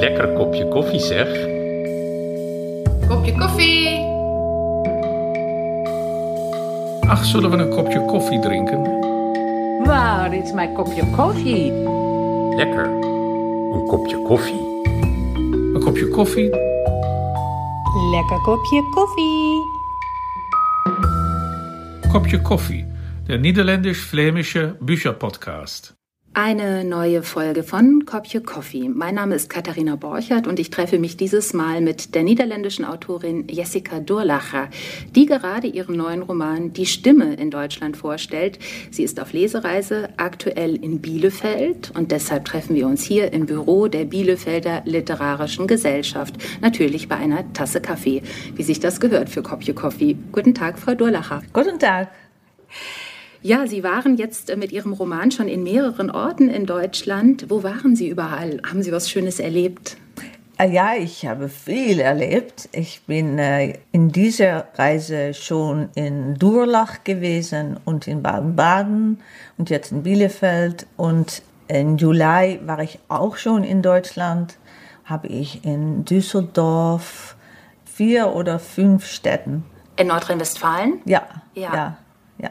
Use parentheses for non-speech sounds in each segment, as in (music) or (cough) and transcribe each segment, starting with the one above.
Lekker kopje koffie zeg. Kopje koffie. Ach, zullen we een kopje koffie drinken? Waar is mijn kopje koffie? Lekker. Een kopje koffie. Een kopje koffie? Lekker kopje koffie. Kopje koffie. Der niederländisch-flämische Bücherpodcast. Eine neue Folge von Kopje Coffee. Mein Name ist Katharina Borchert und ich treffe mich dieses Mal mit der niederländischen Autorin Jessica Durlacher, die gerade ihren neuen Roman Die Stimme in Deutschland vorstellt. Sie ist auf Lesereise, aktuell in Bielefeld und deshalb treffen wir uns hier im Büro der Bielefelder Literarischen Gesellschaft, natürlich bei einer Tasse Kaffee, wie sich das gehört für Kopje Coffee. Guten Tag, Frau Durlacher. Guten Tag. Ja, Sie waren jetzt äh, mit Ihrem Roman schon in mehreren Orten in Deutschland. Wo waren Sie überall? Haben Sie was Schönes erlebt? Äh, ja, ich habe viel erlebt. Ich bin äh, in dieser Reise schon in Durlach gewesen und in Baden-Baden und jetzt in Bielefeld. Und im Juli war ich auch schon in Deutschland, habe ich in Düsseldorf vier oder fünf Städten. In Nordrhein-Westfalen? Ja, Ja. ja, ja.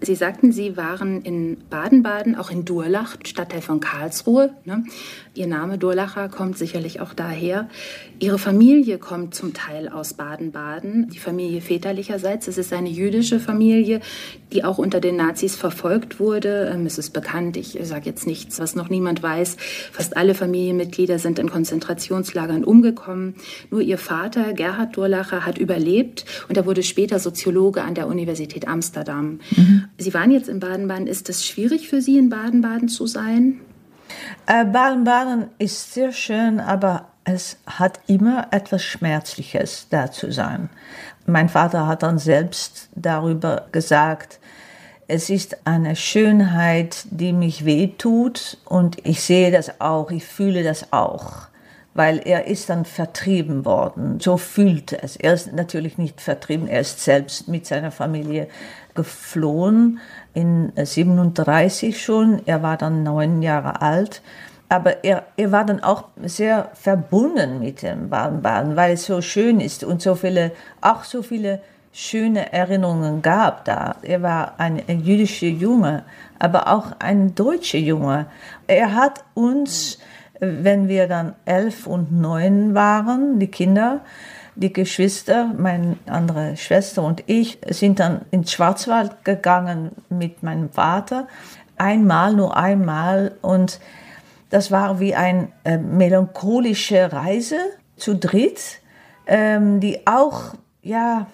Sie sagten, Sie waren in Baden-Baden, auch in Durlach, Stadtteil von Karlsruhe. Ne? Ihr Name Durlacher kommt sicherlich auch daher. Ihre Familie kommt zum Teil aus Baden-Baden, die Familie väterlicherseits. Es ist eine jüdische Familie, die auch unter den Nazis verfolgt wurde. Ähm, Es ist bekannt, ich sage jetzt nichts, was noch niemand weiß. Fast alle Familienmitglieder sind in Konzentrationslagern umgekommen. Nur ihr Vater, Gerhard Durlacher, hat überlebt und er wurde später Soziologe an der Universität Amsterdam. Sie waren jetzt in Baden-Baden. Ist es schwierig für Sie, in Baden-Baden zu sein? Äh, Baden-Baden ist sehr schön, aber es hat immer etwas Schmerzliches da zu sein. Mein Vater hat dann selbst darüber gesagt, es ist eine Schönheit, die mich wehtut und ich sehe das auch, ich fühle das auch, weil er ist dann vertrieben worden. So fühlt es. Er ist natürlich nicht vertrieben, er ist selbst mit seiner Familie geflohen in 37 schon. Er war dann neun Jahre alt. Aber er, er war dann auch sehr verbunden mit dem Baden-Baden, weil es so schön ist und so viele, auch so viele schöne Erinnerungen gab da. Er war ein, ein jüdischer Junge, aber auch ein deutscher Junge. Er hat uns, wenn wir dann elf und neun waren, die Kinder, die Geschwister, meine andere Schwester und ich, sind dann ins Schwarzwald gegangen mit meinem Vater. Einmal, nur einmal. Und das war wie eine äh, melancholische Reise zu dritt, ähm, die auch, ja,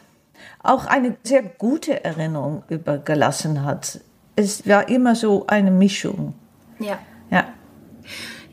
auch eine sehr gute Erinnerung übergelassen hat. Es war immer so eine Mischung. Ja. Ja.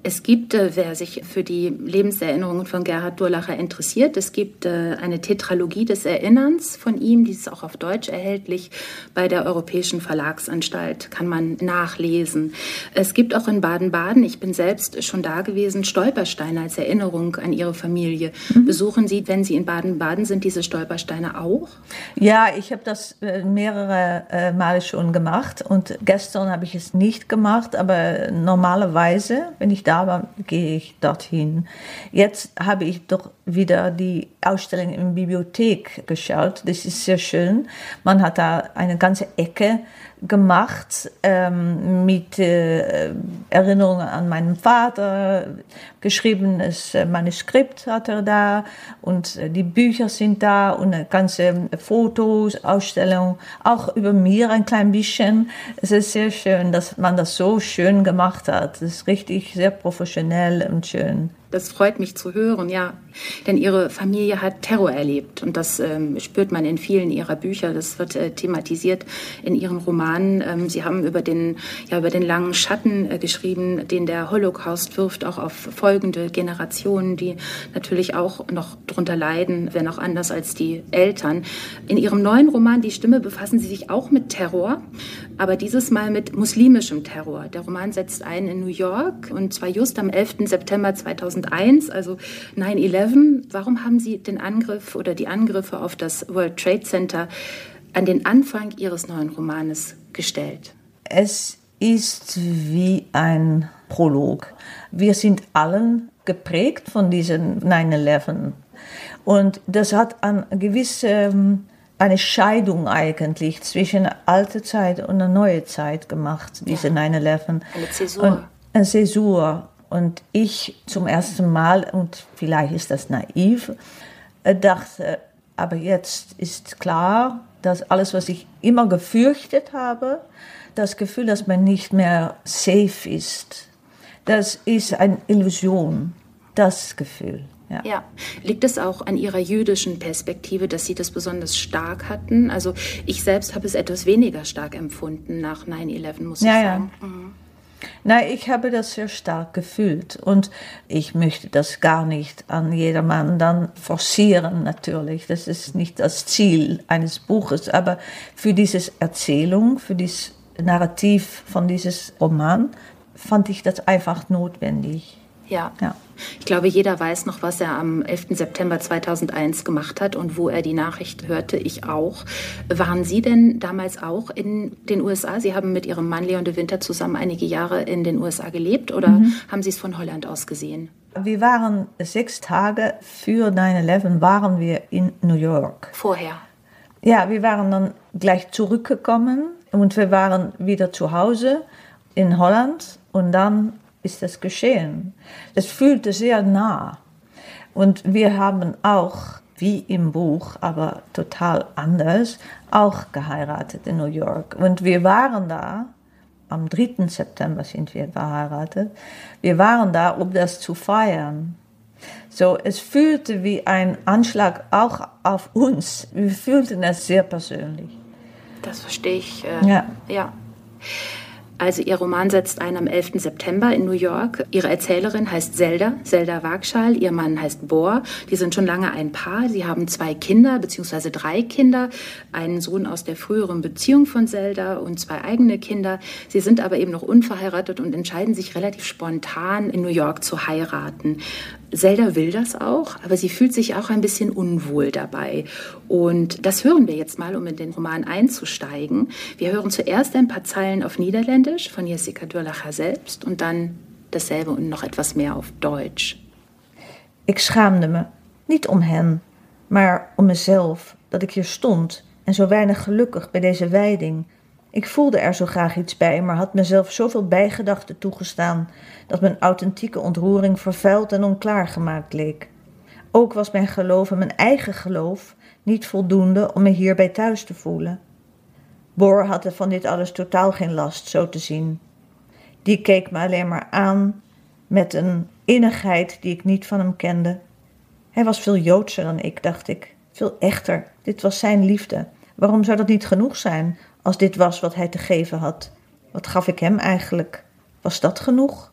Es gibt, äh, wer sich für die Lebenserinnerungen von Gerhard Durlacher interessiert, es gibt äh, eine Tetralogie des Erinnerns von ihm, die ist auch auf Deutsch erhältlich bei der Europäischen Verlagsanstalt, kann man nachlesen. Es gibt auch in Baden-Baden, ich bin selbst schon da gewesen, Stolpersteine als Erinnerung an Ihre Familie. Besuchen Sie, wenn Sie in Baden-Baden sind, diese Stolpersteine auch? Ja, ich habe das äh, mehrere Male schon gemacht und gestern habe ich es nicht gemacht, aber normalerweise, wenn ich da war, gehe ich dorthin. Jetzt habe ich doch wieder die Ausstellung in der Bibliothek geschaut. Das ist sehr schön. Man hat da eine ganze Ecke gemacht ähm, mit äh, Erinnerungen an meinen Vater. Geschriebenes äh, Manuskript hat er da und äh, die Bücher sind da und eine ganze Fotos, Ausstellung, auch über mir ein klein bisschen. Es ist sehr schön, dass man das so schön gemacht hat. Es ist richtig sehr professionell und schön. Das freut mich zu hören, ja. Denn ihre Familie hat Terror erlebt und das ähm, spürt man in vielen ihrer Bücher. Das wird äh, thematisiert in ihren Romanen. Ähm, sie haben über den, ja, über den langen Schatten äh, geschrieben, den der Holocaust wirft, auch auf folgende Generationen, die natürlich auch noch drunter leiden, wenn auch anders als die Eltern. In ihrem neuen Roman Die Stimme befassen sie sich auch mit Terror, aber dieses Mal mit muslimischem Terror. Der Roman setzt ein in New York und zwar just am 11. September 2001, also 9-11. Warum haben Sie den Angriff oder die Angriffe auf das World Trade Center an den Anfang Ihres neuen Romanes gestellt? Es ist wie ein Prolog. Wir sind allen geprägt von diesem 9-11. Und das hat eine gewisse ähm, eine Scheidung eigentlich zwischen alte Zeit und eine neue Zeit gemacht, diese ja. 9-11. Eine Zäsur. Und eine Zäsur. Und ich zum ersten Mal, und vielleicht ist das naiv, äh, dachte, aber jetzt ist klar, dass alles, was ich immer gefürchtet habe, das Gefühl, dass man nicht mehr safe ist, das ist eine Illusion, das Gefühl. Ja. ja. Liegt es auch an Ihrer jüdischen Perspektive, dass Sie das besonders stark hatten? Also ich selbst habe es etwas weniger stark empfunden nach 9-11, muss ja, ich sagen. Ja. Mhm. Nein, ich habe das sehr stark gefühlt und ich möchte das gar nicht an jedermann dann forcieren, natürlich. Das ist nicht das Ziel eines Buches, aber für diese Erzählung, für dieses Narrativ von dieses Roman fand ich das einfach notwendig. Ja. ja. Ich glaube, jeder weiß noch, was er am 11. September 2001 gemacht hat und wo er die Nachricht hörte. Ich auch. Waren Sie denn damals auch in den USA? Sie haben mit Ihrem Mann Leon de Winter zusammen einige Jahre in den USA gelebt oder mhm. haben Sie es von Holland aus gesehen? Wir waren sechs Tage für 9-11 waren wir in New York. Vorher? Ja, wir waren dann gleich zurückgekommen und wir waren wieder zu Hause in Holland und dann ist das geschehen. Es fühlte sehr nah. Und wir haben auch, wie im Buch, aber total anders, auch geheiratet in New York. Und wir waren da, am 3. September sind wir verheiratet, wir waren da, um das zu feiern. So, es fühlte wie ein Anschlag auch auf uns. Wir fühlten es sehr persönlich. Das verstehe ich. Äh, ja. ja. Also ihr Roman setzt ein am 11. September in New York. Ihre Erzählerin heißt Zelda, Zelda Wagschal. Ihr Mann heißt Bohr. Die sind schon lange ein Paar. Sie haben zwei Kinder, beziehungsweise drei Kinder. Einen Sohn aus der früheren Beziehung von Zelda und zwei eigene Kinder. Sie sind aber eben noch unverheiratet und entscheiden sich relativ spontan in New York zu heiraten. Zelda will das auch, aber sie fühlt sich auch ein bisschen unwohl dabei. Und das hören wir jetzt mal, um in den Roman einzusteigen. Wir hören zuerst ein paar Zeilen auf Niederländisch von Jessica Durlacher selbst und dann dasselbe und noch etwas mehr auf Deutsch. Ik schaamde me, niet om hen, maar om mezelf, dat ik hier stond en zo weinig gelukkig bij deze wijding Ik voelde er zo graag iets bij, maar had mezelf zoveel bijgedachten toegestaan dat mijn authentieke ontroering vervuild en onklaar gemaakt leek. Ook was mijn geloof in mijn eigen geloof niet voldoende om me hierbij thuis te voelen. Boor had er van dit alles totaal geen last, zo te zien. Die keek me alleen maar aan met een innigheid die ik niet van hem kende. Hij was veel joodser dan ik, dacht ik, veel echter. Dit was zijn liefde. Waarom zou dat niet genoeg zijn als dit was wat hij te geven had. Wat gaf ik hem eigenlijk? Was dat genoeg?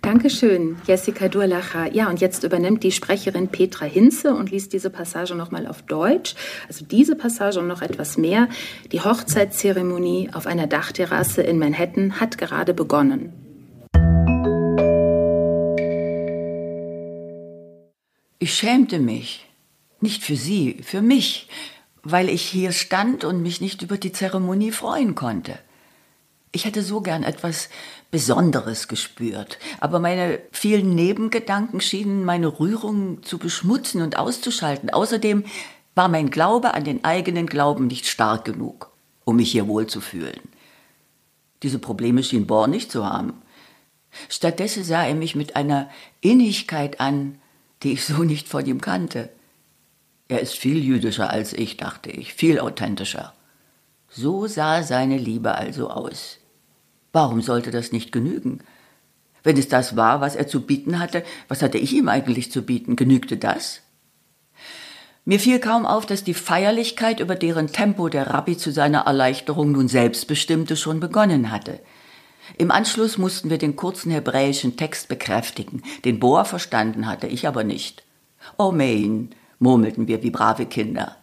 Dankeschön, Jessica Durlacher. Ja, und jetzt übernimmt die Sprecherin Petra Hinze und liest diese Passage nochmal auf Deutsch. Also diese Passage und noch etwas mehr. Die Hochzeitszeremonie auf einer Dachterrasse in Manhattan hat gerade begonnen. Ich schämte mich. Nicht für sie, für mich, weil ich hier stand und mich nicht über die Zeremonie freuen konnte. Ich hätte so gern etwas Besonderes gespürt, aber meine vielen Nebengedanken schienen meine Rührung zu beschmutzen und auszuschalten. Außerdem war mein Glaube an den eigenen Glauben nicht stark genug, um mich hier wohlzufühlen. Diese Probleme schien Bohr nicht zu haben. Stattdessen sah er mich mit einer Innigkeit an, die ich so nicht von ihm kannte. Er ist viel jüdischer als ich, dachte ich, viel authentischer. So sah seine Liebe also aus. Warum sollte das nicht genügen? Wenn es das war, was er zu bieten hatte, was hatte ich ihm eigentlich zu bieten? Genügte das? Mir fiel kaum auf, dass die Feierlichkeit, über deren Tempo der Rabbi zu seiner Erleichterung nun selbst bestimmte, schon begonnen hatte. Im Anschluss mussten wir den kurzen hebräischen Text bekräftigen, den Bohr verstanden hatte, ich aber nicht. Omein, murmelten wir wie brave Kinder.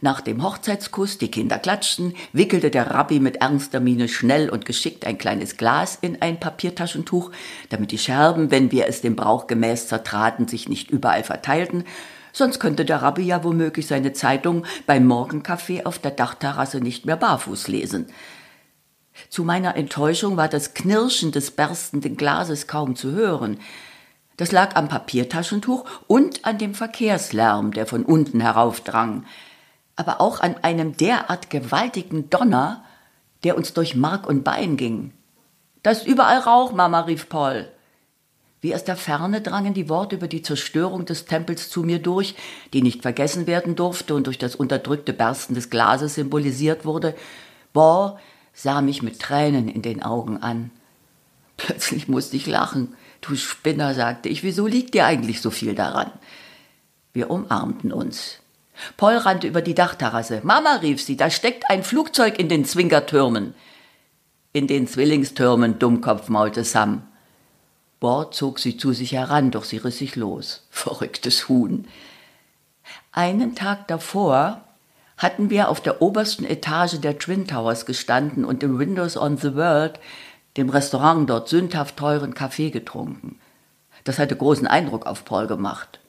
Nach dem Hochzeitskuss, die Kinder klatschten, wickelte der Rabbi mit ernster Miene schnell und geschickt ein kleines Glas in ein Papiertaschentuch, damit die Scherben, wenn wir es dem Brauch gemäß zertraten, sich nicht überall verteilten, sonst könnte der Rabbi ja womöglich seine Zeitung beim Morgenkaffee auf der Dachterrasse nicht mehr barfuß lesen. Zu meiner Enttäuschung war das Knirschen des berstenden Glases kaum zu hören. Das lag am Papiertaschentuch und an dem Verkehrslärm, der von unten heraufdrang, aber auch an einem derart gewaltigen Donner, der uns durch Mark und Bein ging. Da ist überall Rauch, Mama, rief Paul. Wie aus der Ferne drangen die Worte über die Zerstörung des Tempels zu mir durch, die nicht vergessen werden durfte und durch das unterdrückte Bersten des Glases symbolisiert wurde. Boah sah mich mit Tränen in den Augen an. Plötzlich musste ich lachen. Du Spinner, sagte ich, wieso liegt dir eigentlich so viel daran? Wir umarmten uns. Paul rannte über die Dachterrasse. Mama, rief sie, da steckt ein Flugzeug in den Zwingertürmen. In den Zwillingstürmen, Dummkopf, maulte Sam. Bord zog sie zu sich heran, doch sie riss sich los. Verrücktes Huhn. Einen Tag davor hatten wir auf der obersten Etage der Twin Towers gestanden und im Windows on the World, dem Restaurant dort sündhaft teuren Kaffee getrunken. Das hatte großen Eindruck auf Paul gemacht.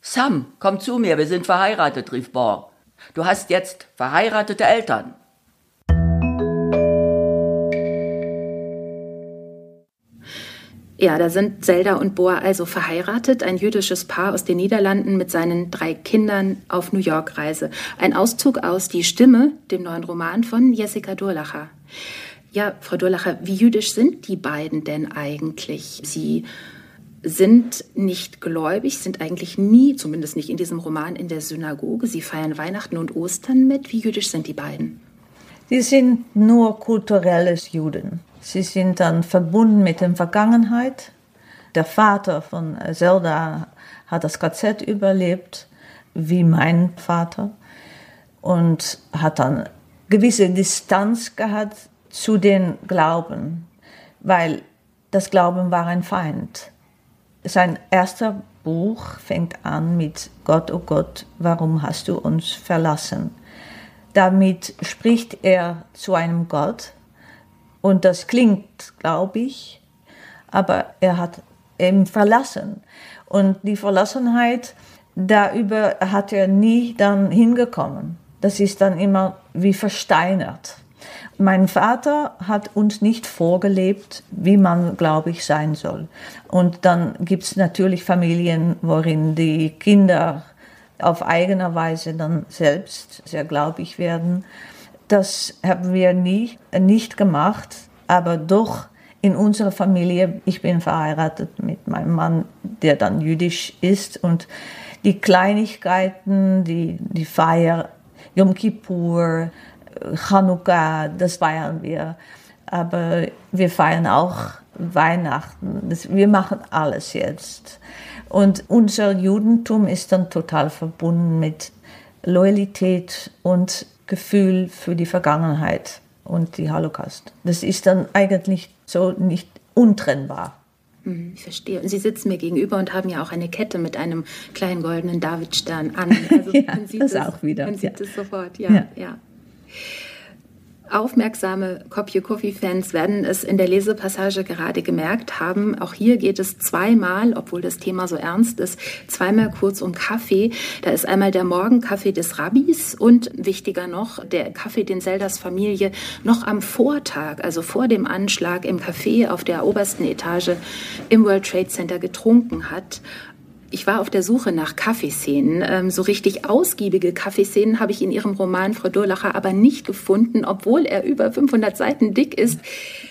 Sam, komm zu mir, wir sind verheiratet, rief Bor. Du hast jetzt verheiratete Eltern. Ja, da sind Zelda und Boa also verheiratet, ein jüdisches Paar aus den Niederlanden mit seinen drei Kindern auf New York-Reise. Ein Auszug aus Die Stimme, dem neuen Roman von Jessica Durlacher. Ja, Frau Durlacher, wie jüdisch sind die beiden denn eigentlich? Sie sind nicht gläubig, sind eigentlich nie, zumindest nicht in diesem Roman, in der Synagoge. Sie feiern Weihnachten und Ostern mit. Wie jüdisch sind die beiden? Sie sind nur kulturelles Juden. Sie sind dann verbunden mit der Vergangenheit. Der Vater von Zelda hat das KZ überlebt, wie mein Vater, und hat dann gewisse Distanz gehabt zu den Glauben, weil das Glauben war ein Feind. Sein erster Buch fängt an mit Gott, oh Gott, warum hast du uns verlassen? Damit spricht er zu einem Gott, und das klingt, glaube ich, aber er hat ihn verlassen. Und die Verlassenheit, darüber hat er nie dann hingekommen. Das ist dann immer wie versteinert. Mein Vater hat uns nicht vorgelebt, wie man, glaube ich, sein soll. Und dann gibt es natürlich Familien, worin die Kinder auf eigene Weise dann selbst sehr glaubig werden. Das haben wir nie, nicht gemacht, aber doch in unserer Familie, ich bin verheiratet mit meinem Mann, der dann jüdisch ist und die Kleinigkeiten, die, die Feier, Yom Kippur, Chanukka, das feiern wir. Aber wir feiern auch Weihnachten. Das, wir machen alles jetzt. Und unser Judentum ist dann total verbunden mit Loyalität und Gefühl für die Vergangenheit und die Holocaust. Das ist dann eigentlich so nicht untrennbar. Hm, ich verstehe. Und Sie sitzen mir gegenüber und haben ja auch eine Kette mit einem kleinen goldenen Davidstern an. (laughs) Also ja, man sieht das es, auch wieder. Man sieht es sofort, ja, ja. ja. Aufmerksame Kopje Coffee-Fans werden es in der Lesepassage gerade gemerkt haben. Auch hier geht es zweimal, obwohl das Thema so ernst ist, zweimal kurz um Kaffee. Da ist einmal der Morgenkaffee des Rabbis und wichtiger noch, der Kaffee, den Zeldas Familie noch am Vortag, also vor dem Anschlag im Café auf der obersten Etage im World Trade Center getrunken hat. Ich war auf der Suche nach Kaffeeszenen. Ähm, so richtig ausgiebige Kaffeeszenen habe ich in ihrem Roman Frau Durlacher aber nicht gefunden, obwohl er über 500 Seiten dick ist.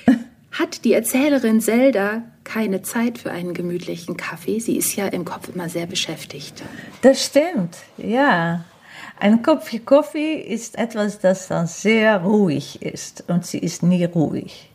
(laughs) Hat die Erzählerin Zelda keine Zeit für einen gemütlichen Kaffee? Sie ist ja im Kopf immer sehr beschäftigt. Das stimmt, ja. Ein Kopf Kaffee ist etwas, das dann sehr ruhig ist und sie ist nie ruhig.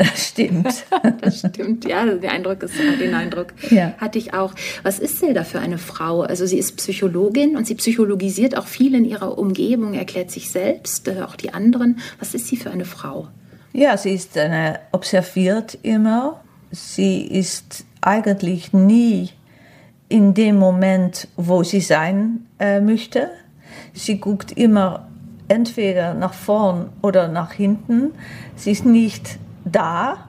Das stimmt. (laughs) das stimmt, ja, der Eindruck ist, den Eindruck ja. hatte ich auch. Was ist Zelda für eine Frau? Also sie ist Psychologin und sie psychologisiert auch viel in ihrer Umgebung, erklärt sich selbst, äh, auch die anderen. Was ist sie für eine Frau? Ja, sie ist eine, observiert immer. Sie ist eigentlich nie in dem Moment, wo sie sein äh, möchte. Sie guckt immer entweder nach vorn oder nach hinten. Sie ist nicht da.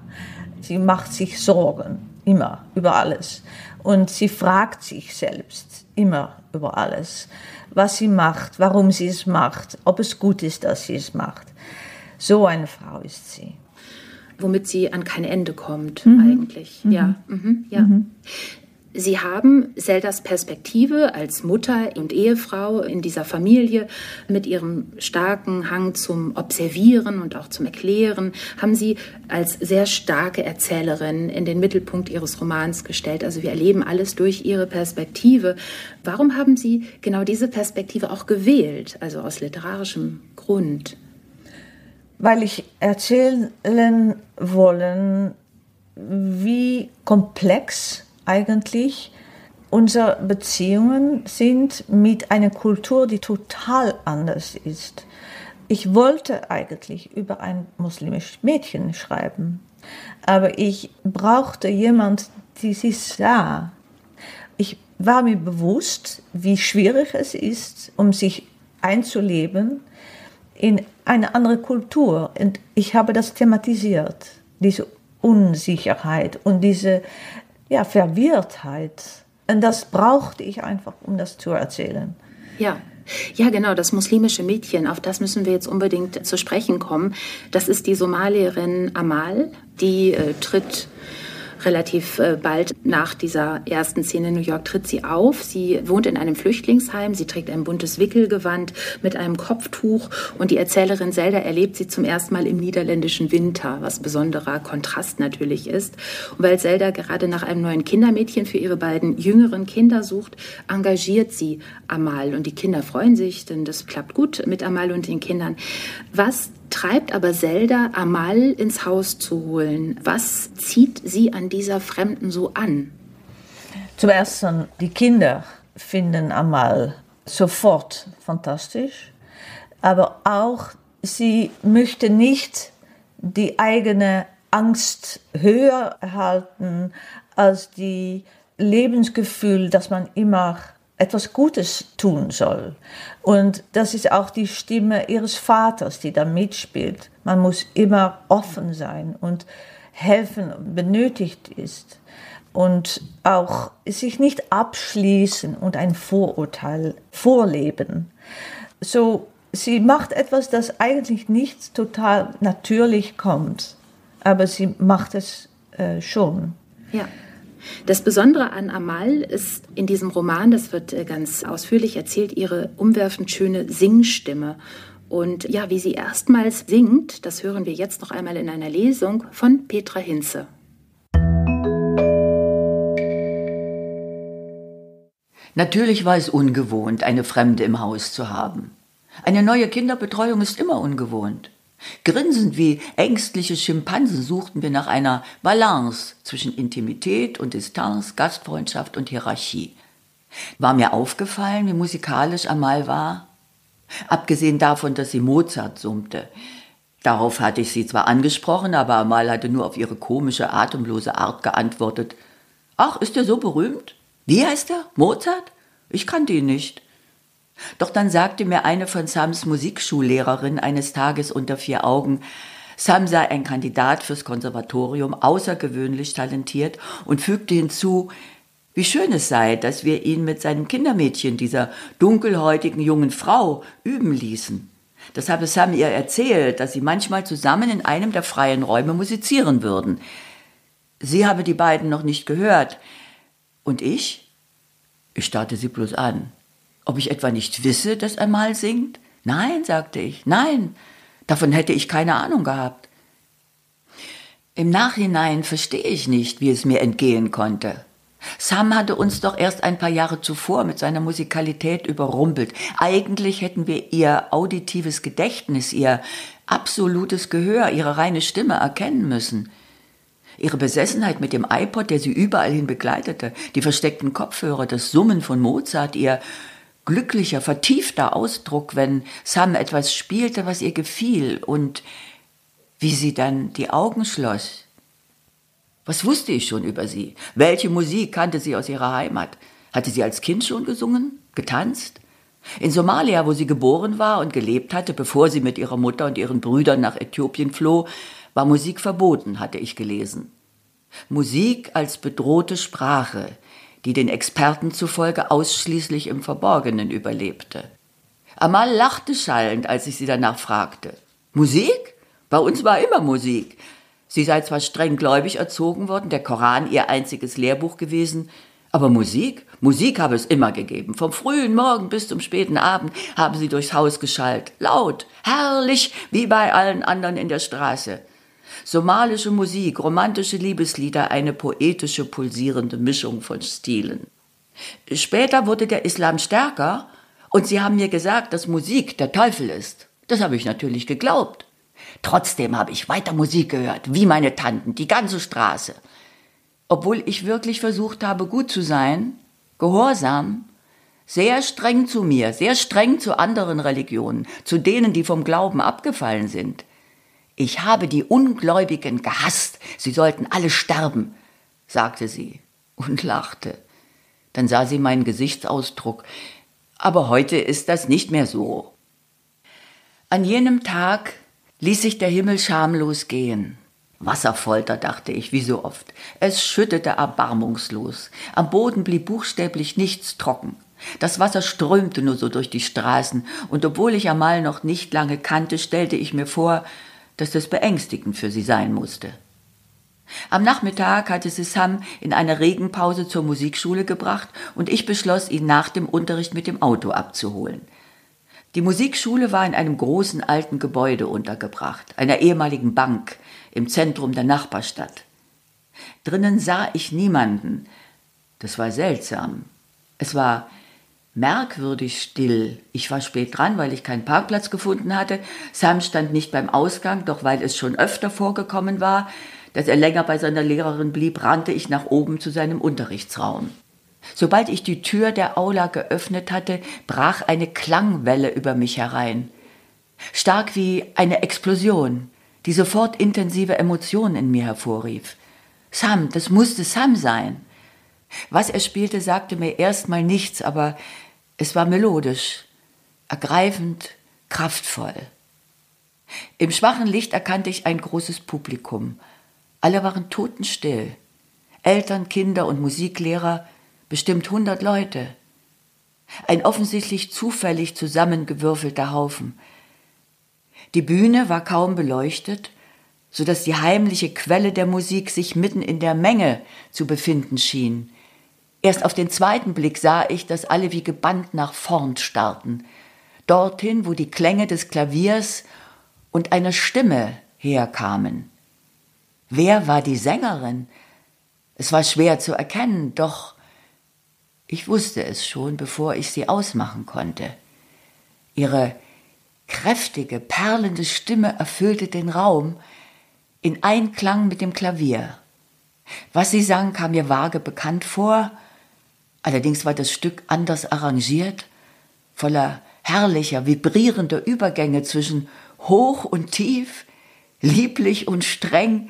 Sie macht sich Sorgen, immer, über alles. Und sie fragt sich selbst immer über alles, was sie macht, warum sie es macht, ob es gut ist, dass sie es macht. So eine Frau ist sie. womit sie an kein Ende kommt, eigentlich. Ja, mhm, ja. Sie haben Zeldas Perspektive als Mutter und Ehefrau in dieser Familie mit ihrem starken Hang zum Observieren und auch zum Erklären, haben Sie als sehr starke Erzählerin in den Mittelpunkt Ihres Romans gestellt. Also wir erleben alles durch Ihre Perspektive. Warum haben Sie genau diese Perspektive auch gewählt, also aus literarischem Grund? Weil ich erzählen wollen, wie komplex eigentlich unsere Beziehungen sind mit einer Kultur, die total anders ist. Ich wollte eigentlich über ein muslimisches Mädchen schreiben, aber ich brauchte jemand, die sie sah. Ich war mir bewusst, wie schwierig es ist, um sich einzuleben in eine andere Kultur. Und ich habe das thematisiert, diese Unsicherheit und diese ja, Verwirrtheit. Und das brauchte ich einfach, um das zu erzählen. Ja. Ja, genau, das muslimische Mädchen, auf das müssen wir jetzt unbedingt zu sprechen kommen. Das ist die Somalierin Amal, die äh, tritt relativ äh, bald nach dieser ersten Szene in New York tritt sie auf. Sie wohnt in einem Flüchtlingsheim. Sie trägt ein buntes Wickelgewand mit einem Kopftuch. Und die Erzählerin Zelda erlebt sie zum ersten Mal im niederländischen Winter, was besonderer Kontrast natürlich ist. Und weil Zelda gerade nach einem neuen Kindermädchen für ihre beiden jüngeren Kinder sucht, engagiert sie Amal. Und die Kinder freuen sich, denn das klappt gut mit Amal und den Kindern. Was treibt aber Zelda, Amal ins Haus zu holen. Was zieht sie an dieser Fremden so an? Zuerst die Kinder finden Amal sofort fantastisch, aber auch sie möchte nicht die eigene Angst höher halten als die Lebensgefühl, dass man immer etwas Gutes tun soll. Und das ist auch die Stimme ihres Vaters, die da mitspielt. Man muss immer offen sein und helfen benötigt ist. Und auch sich nicht abschließen und ein Vorurteil vorleben. So, sie macht etwas, das eigentlich nicht total natürlich kommt, aber sie macht es äh, schon. Ja. Das Besondere an Amal ist in diesem Roman, das wird äh, ganz ausführlich erzählt, ihre umwerfend schöne Singstimme. Und ja, wie sie erstmals singt, das hören wir jetzt noch einmal in einer Lesung von Petra Hinze. Natürlich war es ungewohnt, eine Fremde im Haus zu haben. Eine neue Kinderbetreuung ist immer ungewohnt. Grinsend wie ängstliche Schimpansen suchten wir nach einer Balance zwischen Intimität und Distanz, Gastfreundschaft und Hierarchie. War mir aufgefallen, wie musikalisch Amal war? Abgesehen davon, dass sie Mozart summte. Darauf hatte ich sie zwar angesprochen, aber Amal hatte nur auf ihre komische, atemlose Art geantwortet. Ach, ist er so berühmt? Wie heißt er? Mozart? Ich kannte ihn nicht. Doch dann sagte mir eine von Sams Musikschullehrerinnen eines Tages unter vier Augen, Sam sei ein Kandidat fürs Konservatorium, außergewöhnlich talentiert und fügte hinzu, wie schön es sei, dass wir ihn mit seinem Kindermädchen, dieser dunkelhäutigen jungen Frau, üben ließen. Das habe Sam ihr erzählt, dass sie manchmal zusammen in einem der freien Räume musizieren würden. Sie habe die beiden noch nicht gehört. Und ich? Ich starrte sie bloß an. Ob ich etwa nicht wisse, dass er mal singt? Nein, sagte ich, nein, davon hätte ich keine Ahnung gehabt. Im Nachhinein verstehe ich nicht, wie es mir entgehen konnte. Sam hatte uns doch erst ein paar Jahre zuvor mit seiner Musikalität überrumpelt. Eigentlich hätten wir ihr auditives Gedächtnis, ihr absolutes Gehör, ihre reine Stimme erkennen müssen. Ihre Besessenheit mit dem iPod, der sie überall hin begleitete, die versteckten Kopfhörer, das Summen von Mozart, ihr glücklicher, vertiefter Ausdruck, wenn Sam etwas spielte, was ihr gefiel und wie sie dann die Augen schloss. Was wusste ich schon über sie? Welche Musik kannte sie aus ihrer Heimat? Hatte sie als Kind schon gesungen, getanzt? In Somalia, wo sie geboren war und gelebt hatte, bevor sie mit ihrer Mutter und ihren Brüdern nach Äthiopien floh, war Musik verboten, hatte ich gelesen. Musik als bedrohte Sprache, die den Experten zufolge ausschließlich im Verborgenen überlebte. Amal lachte schallend, als ich sie danach fragte. Musik? Bei uns war immer Musik. Sie sei zwar streng gläubig erzogen worden, der Koran ihr einziges Lehrbuch gewesen, aber Musik, Musik habe es immer gegeben. Vom frühen Morgen bis zum späten Abend haben sie durchs Haus geschallt. Laut, herrlich, wie bei allen anderen in der Straße. Somalische Musik, romantische Liebeslieder, eine poetische, pulsierende Mischung von Stilen. Später wurde der Islam stärker und sie haben mir gesagt, dass Musik der Teufel ist. Das habe ich natürlich geglaubt. Trotzdem habe ich weiter Musik gehört, wie meine Tanten, die ganze Straße. Obwohl ich wirklich versucht habe, gut zu sein, gehorsam, sehr streng zu mir, sehr streng zu anderen Religionen, zu denen, die vom Glauben abgefallen sind. Ich habe die Ungläubigen gehasst, sie sollten alle sterben, sagte sie und lachte. Dann sah sie meinen Gesichtsausdruck. Aber heute ist das nicht mehr so. An jenem Tag ließ sich der Himmel schamlos gehen. Wasserfolter, dachte ich, wie so oft. Es schüttete erbarmungslos. Am Boden blieb buchstäblich nichts trocken. Das Wasser strömte nur so durch die Straßen, und obwohl ich Amal noch nicht lange kannte, stellte ich mir vor, dass das beängstigend für sie sein musste. Am Nachmittag hatte sie Sam in einer Regenpause zur Musikschule gebracht und ich beschloss, ihn nach dem Unterricht mit dem Auto abzuholen. Die Musikschule war in einem großen alten Gebäude untergebracht, einer ehemaligen Bank im Zentrum der Nachbarstadt. Drinnen sah ich niemanden. Das war seltsam. Es war merkwürdig still. Ich war spät dran, weil ich keinen Parkplatz gefunden hatte. Sam stand nicht beim Ausgang, doch weil es schon öfter vorgekommen war, dass er länger bei seiner Lehrerin blieb, rannte ich nach oben zu seinem Unterrichtsraum. Sobald ich die Tür der Aula geöffnet hatte, brach eine Klangwelle über mich herein. Stark wie eine Explosion, die sofort intensive Emotionen in mir hervorrief. Sam, das musste Sam sein. Was er spielte, sagte mir erstmal nichts, aber es war melodisch, ergreifend, kraftvoll. Im schwachen Licht erkannte ich ein großes Publikum. Alle waren totenstill. Eltern, Kinder und Musiklehrer, bestimmt hundert Leute. Ein offensichtlich zufällig zusammengewürfelter Haufen. Die Bühne war kaum beleuchtet, so dass die heimliche Quelle der Musik sich mitten in der Menge zu befinden schien. Erst auf den zweiten Blick sah ich, dass alle wie gebannt nach vorn starrten, dorthin, wo die Klänge des Klaviers und einer Stimme herkamen. Wer war die Sängerin? Es war schwer zu erkennen, doch ich wusste es schon, bevor ich sie ausmachen konnte. Ihre kräftige, perlende Stimme erfüllte den Raum in Einklang mit dem Klavier. Was sie sang, kam mir vage bekannt vor, allerdings war das Stück anders arrangiert, voller herrlicher, vibrierender Übergänge zwischen hoch und tief, lieblich und streng,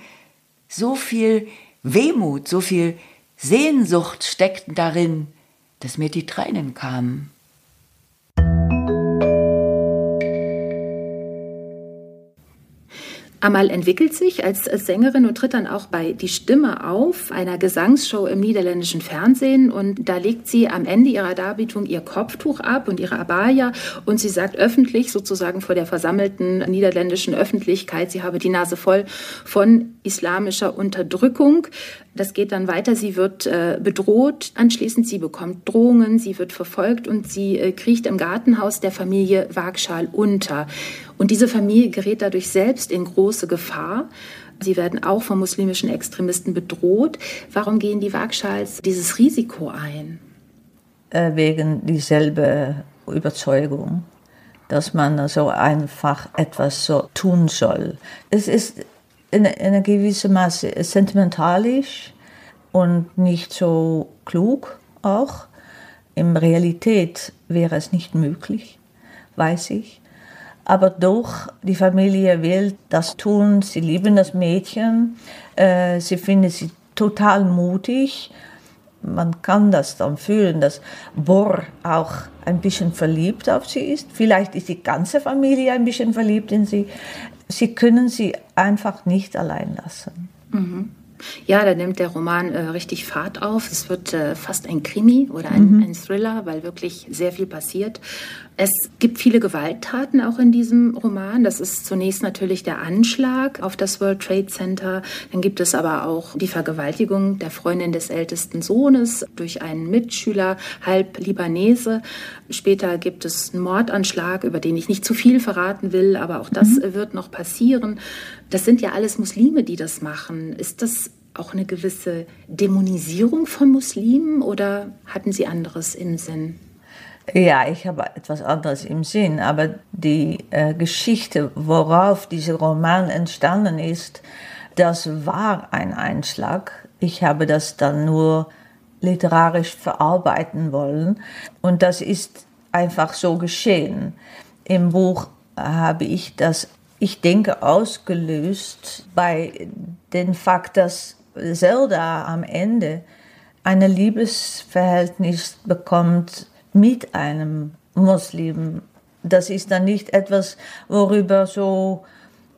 so viel Wehmut, so viel Sehnsucht steckten darin, dass mir die Tränen kamen. Amal entwickelt sich als Sängerin und tritt dann auch bei Die Stimme auf, einer Gesangsshow im niederländischen Fernsehen. Und da legt sie am Ende ihrer Darbietung ihr Kopftuch ab und ihre Abaya. Und sie sagt öffentlich, sozusagen vor der versammelten niederländischen Öffentlichkeit, sie habe die Nase voll von islamischer Unterdrückung. Das geht dann weiter. Sie wird äh, bedroht. Anschließend sie bekommt Drohungen. Sie wird verfolgt und sie äh, kriecht im Gartenhaus der Familie Wagschal unter. Und diese Familie gerät dadurch selbst in große Gefahr. Sie werden auch von muslimischen Extremisten bedroht. Warum gehen die Wagschals dieses Risiko ein? Äh, wegen dieselbe Überzeugung, dass man so einfach etwas so tun soll. Es ist in, in einer gewissen Maße sentimentalisch und nicht so klug auch. In Realität wäre es nicht möglich, weiß ich. Aber doch, die Familie will das tun. Sie lieben das Mädchen. Äh, sie finden sie total mutig. Man kann das dann fühlen, dass Bor auch ein bisschen verliebt auf sie ist. Vielleicht ist die ganze Familie ein bisschen verliebt in sie sie können sie einfach nicht allein lassen. Mhm. Ja, da nimmt der Roman äh, richtig Fahrt auf. Es wird äh, fast ein Krimi oder ein, mhm. ein Thriller, weil wirklich sehr viel passiert. Es gibt viele Gewalttaten auch in diesem Roman. Das ist zunächst natürlich der Anschlag auf das World Trade Center. Dann gibt es aber auch die Vergewaltigung der Freundin des ältesten Sohnes durch einen Mitschüler, halb Libanese. Später gibt es einen Mordanschlag, über den ich nicht zu viel verraten will, aber auch das mhm. wird noch passieren. Das sind ja alles Muslime, die das machen. Ist das auch eine gewisse Dämonisierung von Muslimen oder hatten Sie anderes im Sinn? Ja, ich habe etwas anderes im Sinn, aber die äh, Geschichte, worauf dieser Roman entstanden ist, das war ein Einschlag. Ich habe das dann nur literarisch verarbeiten wollen und das ist einfach so geschehen. Im Buch habe ich das, ich denke, ausgelöst bei dem Fakt, dass Zelda am Ende ein Liebesverhältnis bekommt mit einem Muslim. Das ist dann nicht etwas, worüber so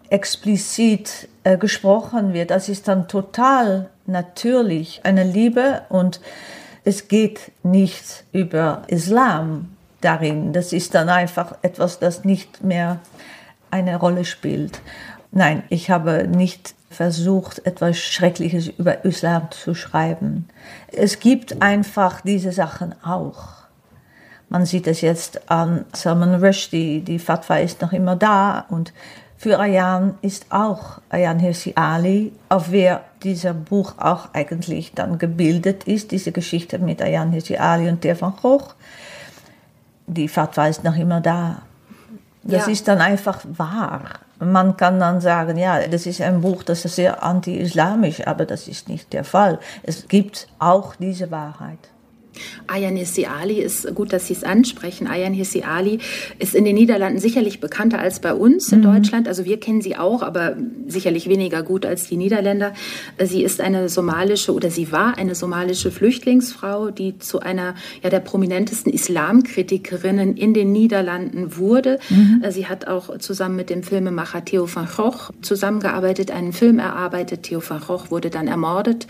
explizit äh, gesprochen wird. Das ist dann total natürlich eine Liebe und es geht nicht über Islam darin. Das ist dann einfach etwas, das nicht mehr eine Rolle spielt. Nein, ich habe nicht versucht, etwas Schreckliches über Islam zu schreiben. Es gibt einfach diese Sachen auch. Man sieht es jetzt an Salman Rushdie, die Fatwa ist noch immer da und für Ayan ist auch Ayan Hirsi Ali, auf wer dieser Buch auch eigentlich dann gebildet ist, diese Geschichte mit Ayan Hirsi Ali und der van Gogh. Die Fatwa ist noch immer da. Das ja. ist dann einfach wahr. Man kann dann sagen, ja, das ist ein Buch, das ist sehr anti-islamisch, aber das ist nicht der Fall. Es gibt auch diese Wahrheit. Ayan Hirsi Ali ist gut, dass Sie es ansprechen. Ayan Hirsi Ali ist in den Niederlanden sicherlich bekannter als bei uns in mhm. Deutschland. Also wir kennen sie auch, aber sicherlich weniger gut als die Niederländer. Sie ist eine somalische oder sie war eine somalische Flüchtlingsfrau, die zu einer ja, der prominentesten Islamkritikerinnen in den Niederlanden wurde. Mhm. Sie hat auch zusammen mit dem Filmemacher Theo van Gogh zusammengearbeitet, einen Film erarbeitet. Theo van Gogh wurde dann ermordet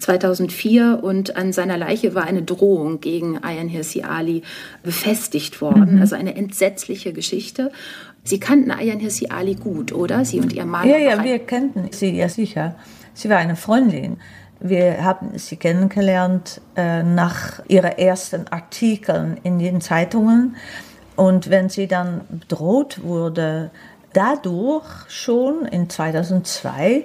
2004 und an seiner Leiche war eine Drohung Drohung gegen Ayan Hirsi Ali befestigt worden. Mhm. Also eine entsetzliche Geschichte. Sie kannten Ayan Hirsi Ali gut, oder? Sie und Ihr Mann? Ja, ja, wir kannten sie ja sicher. Sie war eine Freundin. Wir haben sie kennengelernt äh, nach ihren ersten Artikeln in den Zeitungen. Und wenn sie dann bedroht wurde, dadurch schon in 2002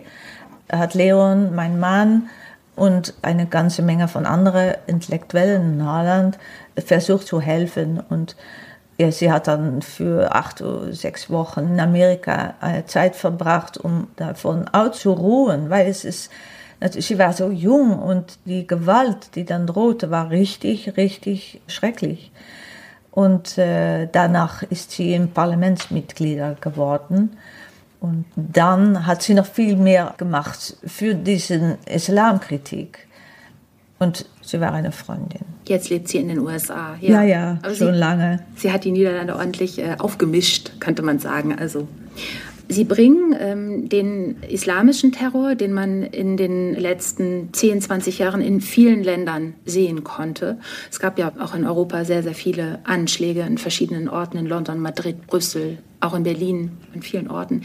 hat Leon, mein Mann, und eine ganze Menge von anderen Intellektuellen in Holland versucht zu helfen. Und ja, sie hat dann für acht oder sechs Wochen in Amerika eine Zeit verbracht, um davon auszuruhen, weil es ist, sie war so jung und die Gewalt, die dann drohte, war richtig, richtig schrecklich. Und äh, danach ist sie im Parlamentsmitglied geworden. Und dann hat sie noch viel mehr gemacht für diese Islamkritik. Und sie war eine Freundin. Jetzt lebt sie in den USA. Ja, ja, ja schon sie, lange. Sie hat die Niederlande ordentlich äh, aufgemischt, könnte man sagen. Also Sie bringen ähm, den islamischen Terror, den man in den letzten 10, 20 Jahren in vielen Ländern sehen konnte. Es gab ja auch in Europa sehr, sehr viele Anschläge in verschiedenen Orten, in London, Madrid, Brüssel, auch in Berlin, an vielen Orten.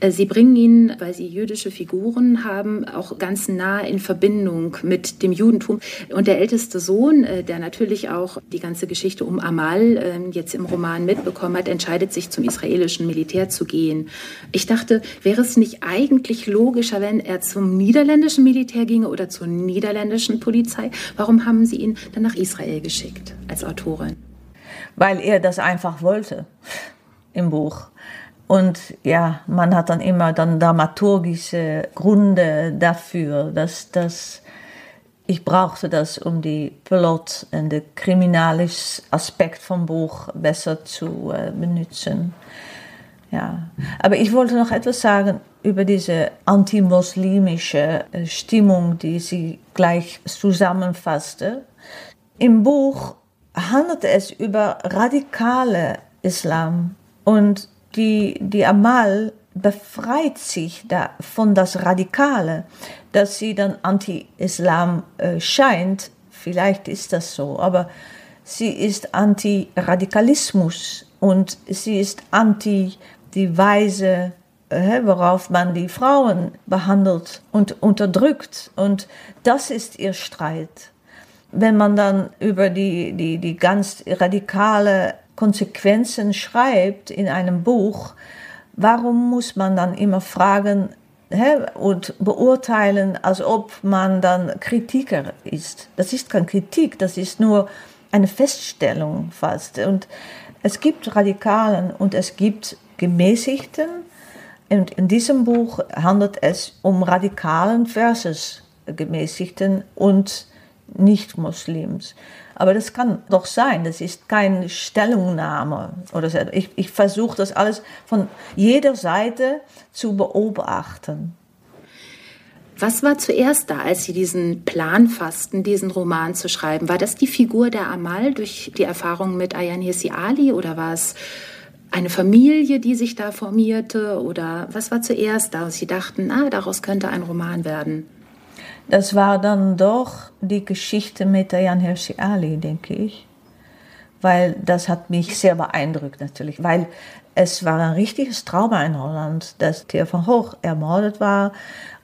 Äh, sie bringen ihn, weil sie jüdische Figuren haben, auch ganz nah in Verbindung mit dem Judentum. Und der älteste Sohn, äh, der natürlich auch die ganze Geschichte um Amal ähm, jetzt im Roman mitbekommen hat, entscheidet sich zum israelischen Militär zu gehen. Ich dachte, wäre es nicht eigentlich logischer, wenn er zum niederländischen Militär ginge oder zur niederländischen Polizei? Warum haben Sie ihn dann nach Israel geschickt als Autorin? Weil er das einfach wollte im Buch. Und ja, man hat dann immer dann dramaturgische Gründe dafür, dass das ich brauchte das, um die Plot und den kriminalischen Aspekt vom Buch besser zu äh, benutzen. Ja, aber ich wollte noch etwas sagen über diese antimuslimische äh, Stimmung, die sie gleich zusammenfasste. Im Buch handelt es über radikale Islam und die, die Amal, befreit sich da von das Radikale, dass sie dann anti-Islam äh, scheint. Vielleicht ist das so, aber sie ist anti-Radikalismus und sie ist anti die Weise, äh, worauf man die Frauen behandelt und unterdrückt. Und das ist ihr Streit. Wenn man dann über die, die, die ganz radikale Konsequenzen schreibt in einem Buch, warum muss man dann immer fragen hä, und beurteilen, als ob man dann Kritiker ist? Das ist keine Kritik, das ist nur eine Feststellung fast. Und es gibt Radikalen und es gibt Gemäßigten. Und in diesem Buch handelt es um Radikalen versus Gemäßigten und Nicht-Muslims. Aber das kann doch sein, das ist keine Stellungnahme. Oder so. ich, ich versuche das alles von jeder Seite zu beobachten. Was war zuerst da, als Sie diesen Plan fassten, diesen Roman zu schreiben? War das die Figur der Amal durch die Erfahrung mit Ayan Hirsi Ali oder war es eine Familie, die sich da formierte? Oder was war zuerst da? Und Sie dachten, ah, daraus könnte ein Roman werden. Das war dann doch die Geschichte mit Jan Hirsi Ali, denke ich. Weil das hat mich sehr beeindruckt natürlich, weil es war ein richtiges Trauma in Holland, dass Theo van Hoch ermordet war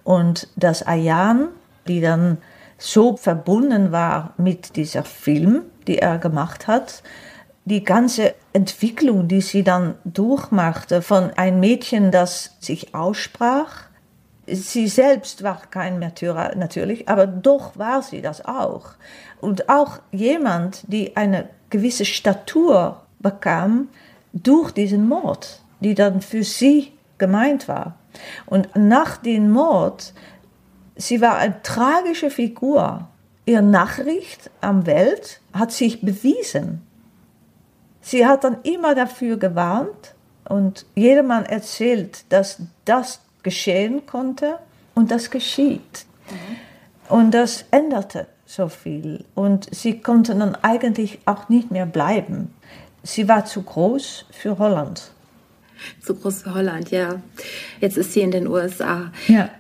und dass Ayan, die dann so verbunden war mit dieser Film, die er gemacht hat, die ganze Entwicklung, die sie dann durchmachte, von ein Mädchen, das sich aussprach, sie selbst war kein Märtyrer natürlich, aber doch war sie das auch. Und auch jemand, die eine gewisse Statur bekam durch diesen Mord, die dann für sie gemeint war. Und nach dem Mord, sie war eine tragische Figur. Ihre Nachricht am Welt hat sich bewiesen. Sie hat dann immer dafür gewarnt und jedermann erzählt, dass das geschehen konnte und das geschieht. Mhm. Und das änderte so viel und sie konnte dann eigentlich auch nicht mehr bleiben. Sie war zu groß für Holland. Zu groß für Holland, ja. Jetzt ist sie in den USA. Ja.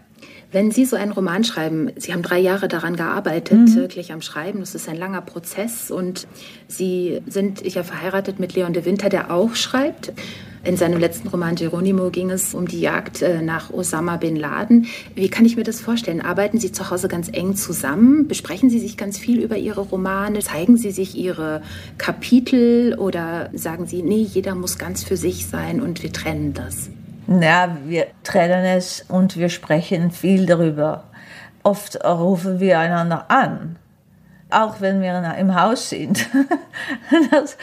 Wenn Sie so einen Roman schreiben, Sie haben drei Jahre daran gearbeitet, mhm. wirklich am Schreiben, das ist ein langer Prozess und Sie sind ja verheiratet mit Leon de Winter, der auch schreibt. In seinem letzten Roman Geronimo ging es um die Jagd äh, nach Osama bin Laden. Wie kann ich mir das vorstellen? Arbeiten Sie zu Hause ganz eng zusammen? Besprechen Sie sich ganz viel über Ihre Romane? Zeigen Sie sich Ihre Kapitel oder sagen Sie, nee, jeder muss ganz für sich sein und wir trennen das? Ja, wir trennen es und wir sprechen viel darüber. Oft rufen wir einander an, auch wenn wir im Haus sind. (laughs) das,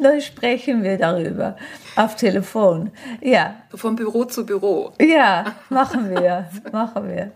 dann sprechen wir darüber auf Telefon. Ja. Vom Büro zu Büro. Ja, machen wir, machen wir.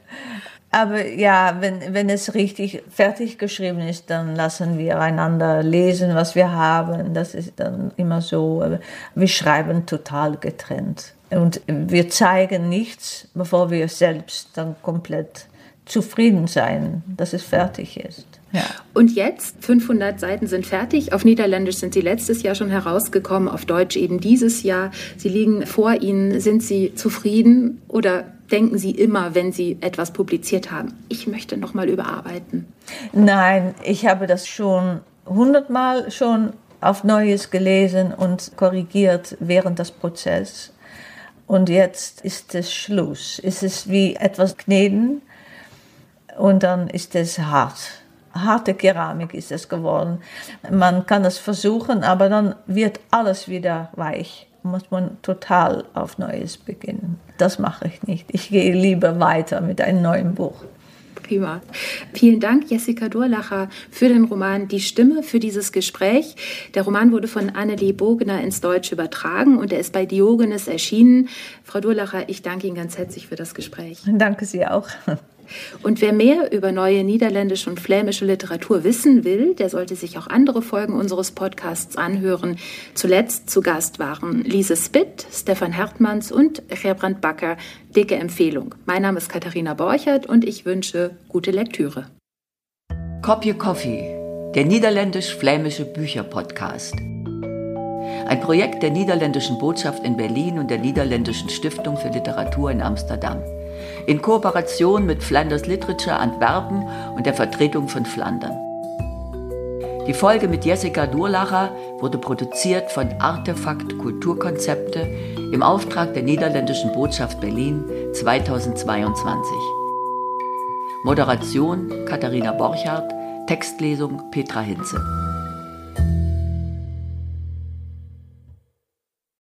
Aber ja, wenn, wenn es richtig fertig geschrieben ist, dann lassen wir einander lesen, was wir haben. Das ist dann immer so. Wir schreiben total getrennt. Und wir zeigen nichts, bevor wir selbst dann komplett zufrieden sein, dass es fertig ist. Ja. Und jetzt, 500 Seiten sind fertig. Auf Niederländisch sind sie letztes Jahr schon herausgekommen, auf Deutsch eben dieses Jahr. Sie liegen vor Ihnen. Sind Sie zufrieden oder denken Sie immer, wenn Sie etwas publiziert haben, ich möchte noch mal überarbeiten? Nein, ich habe das schon hundertmal schon auf Neues gelesen und korrigiert während des Prozesses. Und jetzt ist es Schluss. Es ist wie etwas kneten und dann ist es hart. Harte Keramik ist es geworden. Man kann es versuchen, aber dann wird alles wieder weich. Muss man total auf Neues beginnen. Das mache ich nicht. Ich gehe lieber weiter mit einem neuen Buch. Prima. Vielen Dank, Jessica Durlacher, für den Roman Die Stimme, für dieses Gespräch. Der Roman wurde von Annelie Bogner ins Deutsche übertragen und er ist bei Diogenes erschienen. Frau Durlacher, ich danke Ihnen ganz herzlich für das Gespräch. Danke Sie auch. Und wer mehr über neue niederländische und flämische Literatur wissen will, der sollte sich auch andere Folgen unseres Podcasts anhören. Zuletzt zu Gast waren Lise Spitt, Stefan Hertmanns und Gerbrand Backer. Dicke Empfehlung. Mein Name ist Katharina Borchert und ich wünsche gute Lektüre. Kopje Coffee, der niederländisch-flämische Bücherpodcast. Ein Projekt der Niederländischen Botschaft in Berlin und der Niederländischen Stiftung für Literatur in Amsterdam. In Kooperation mit Flanders Literature Antwerpen und der Vertretung von Flandern. Die Folge mit Jessica Durlacher wurde produziert von Artefakt Kulturkonzepte im Auftrag der Niederländischen Botschaft Berlin 2022. Moderation Katharina Borchardt, Textlesung Petra Hinze.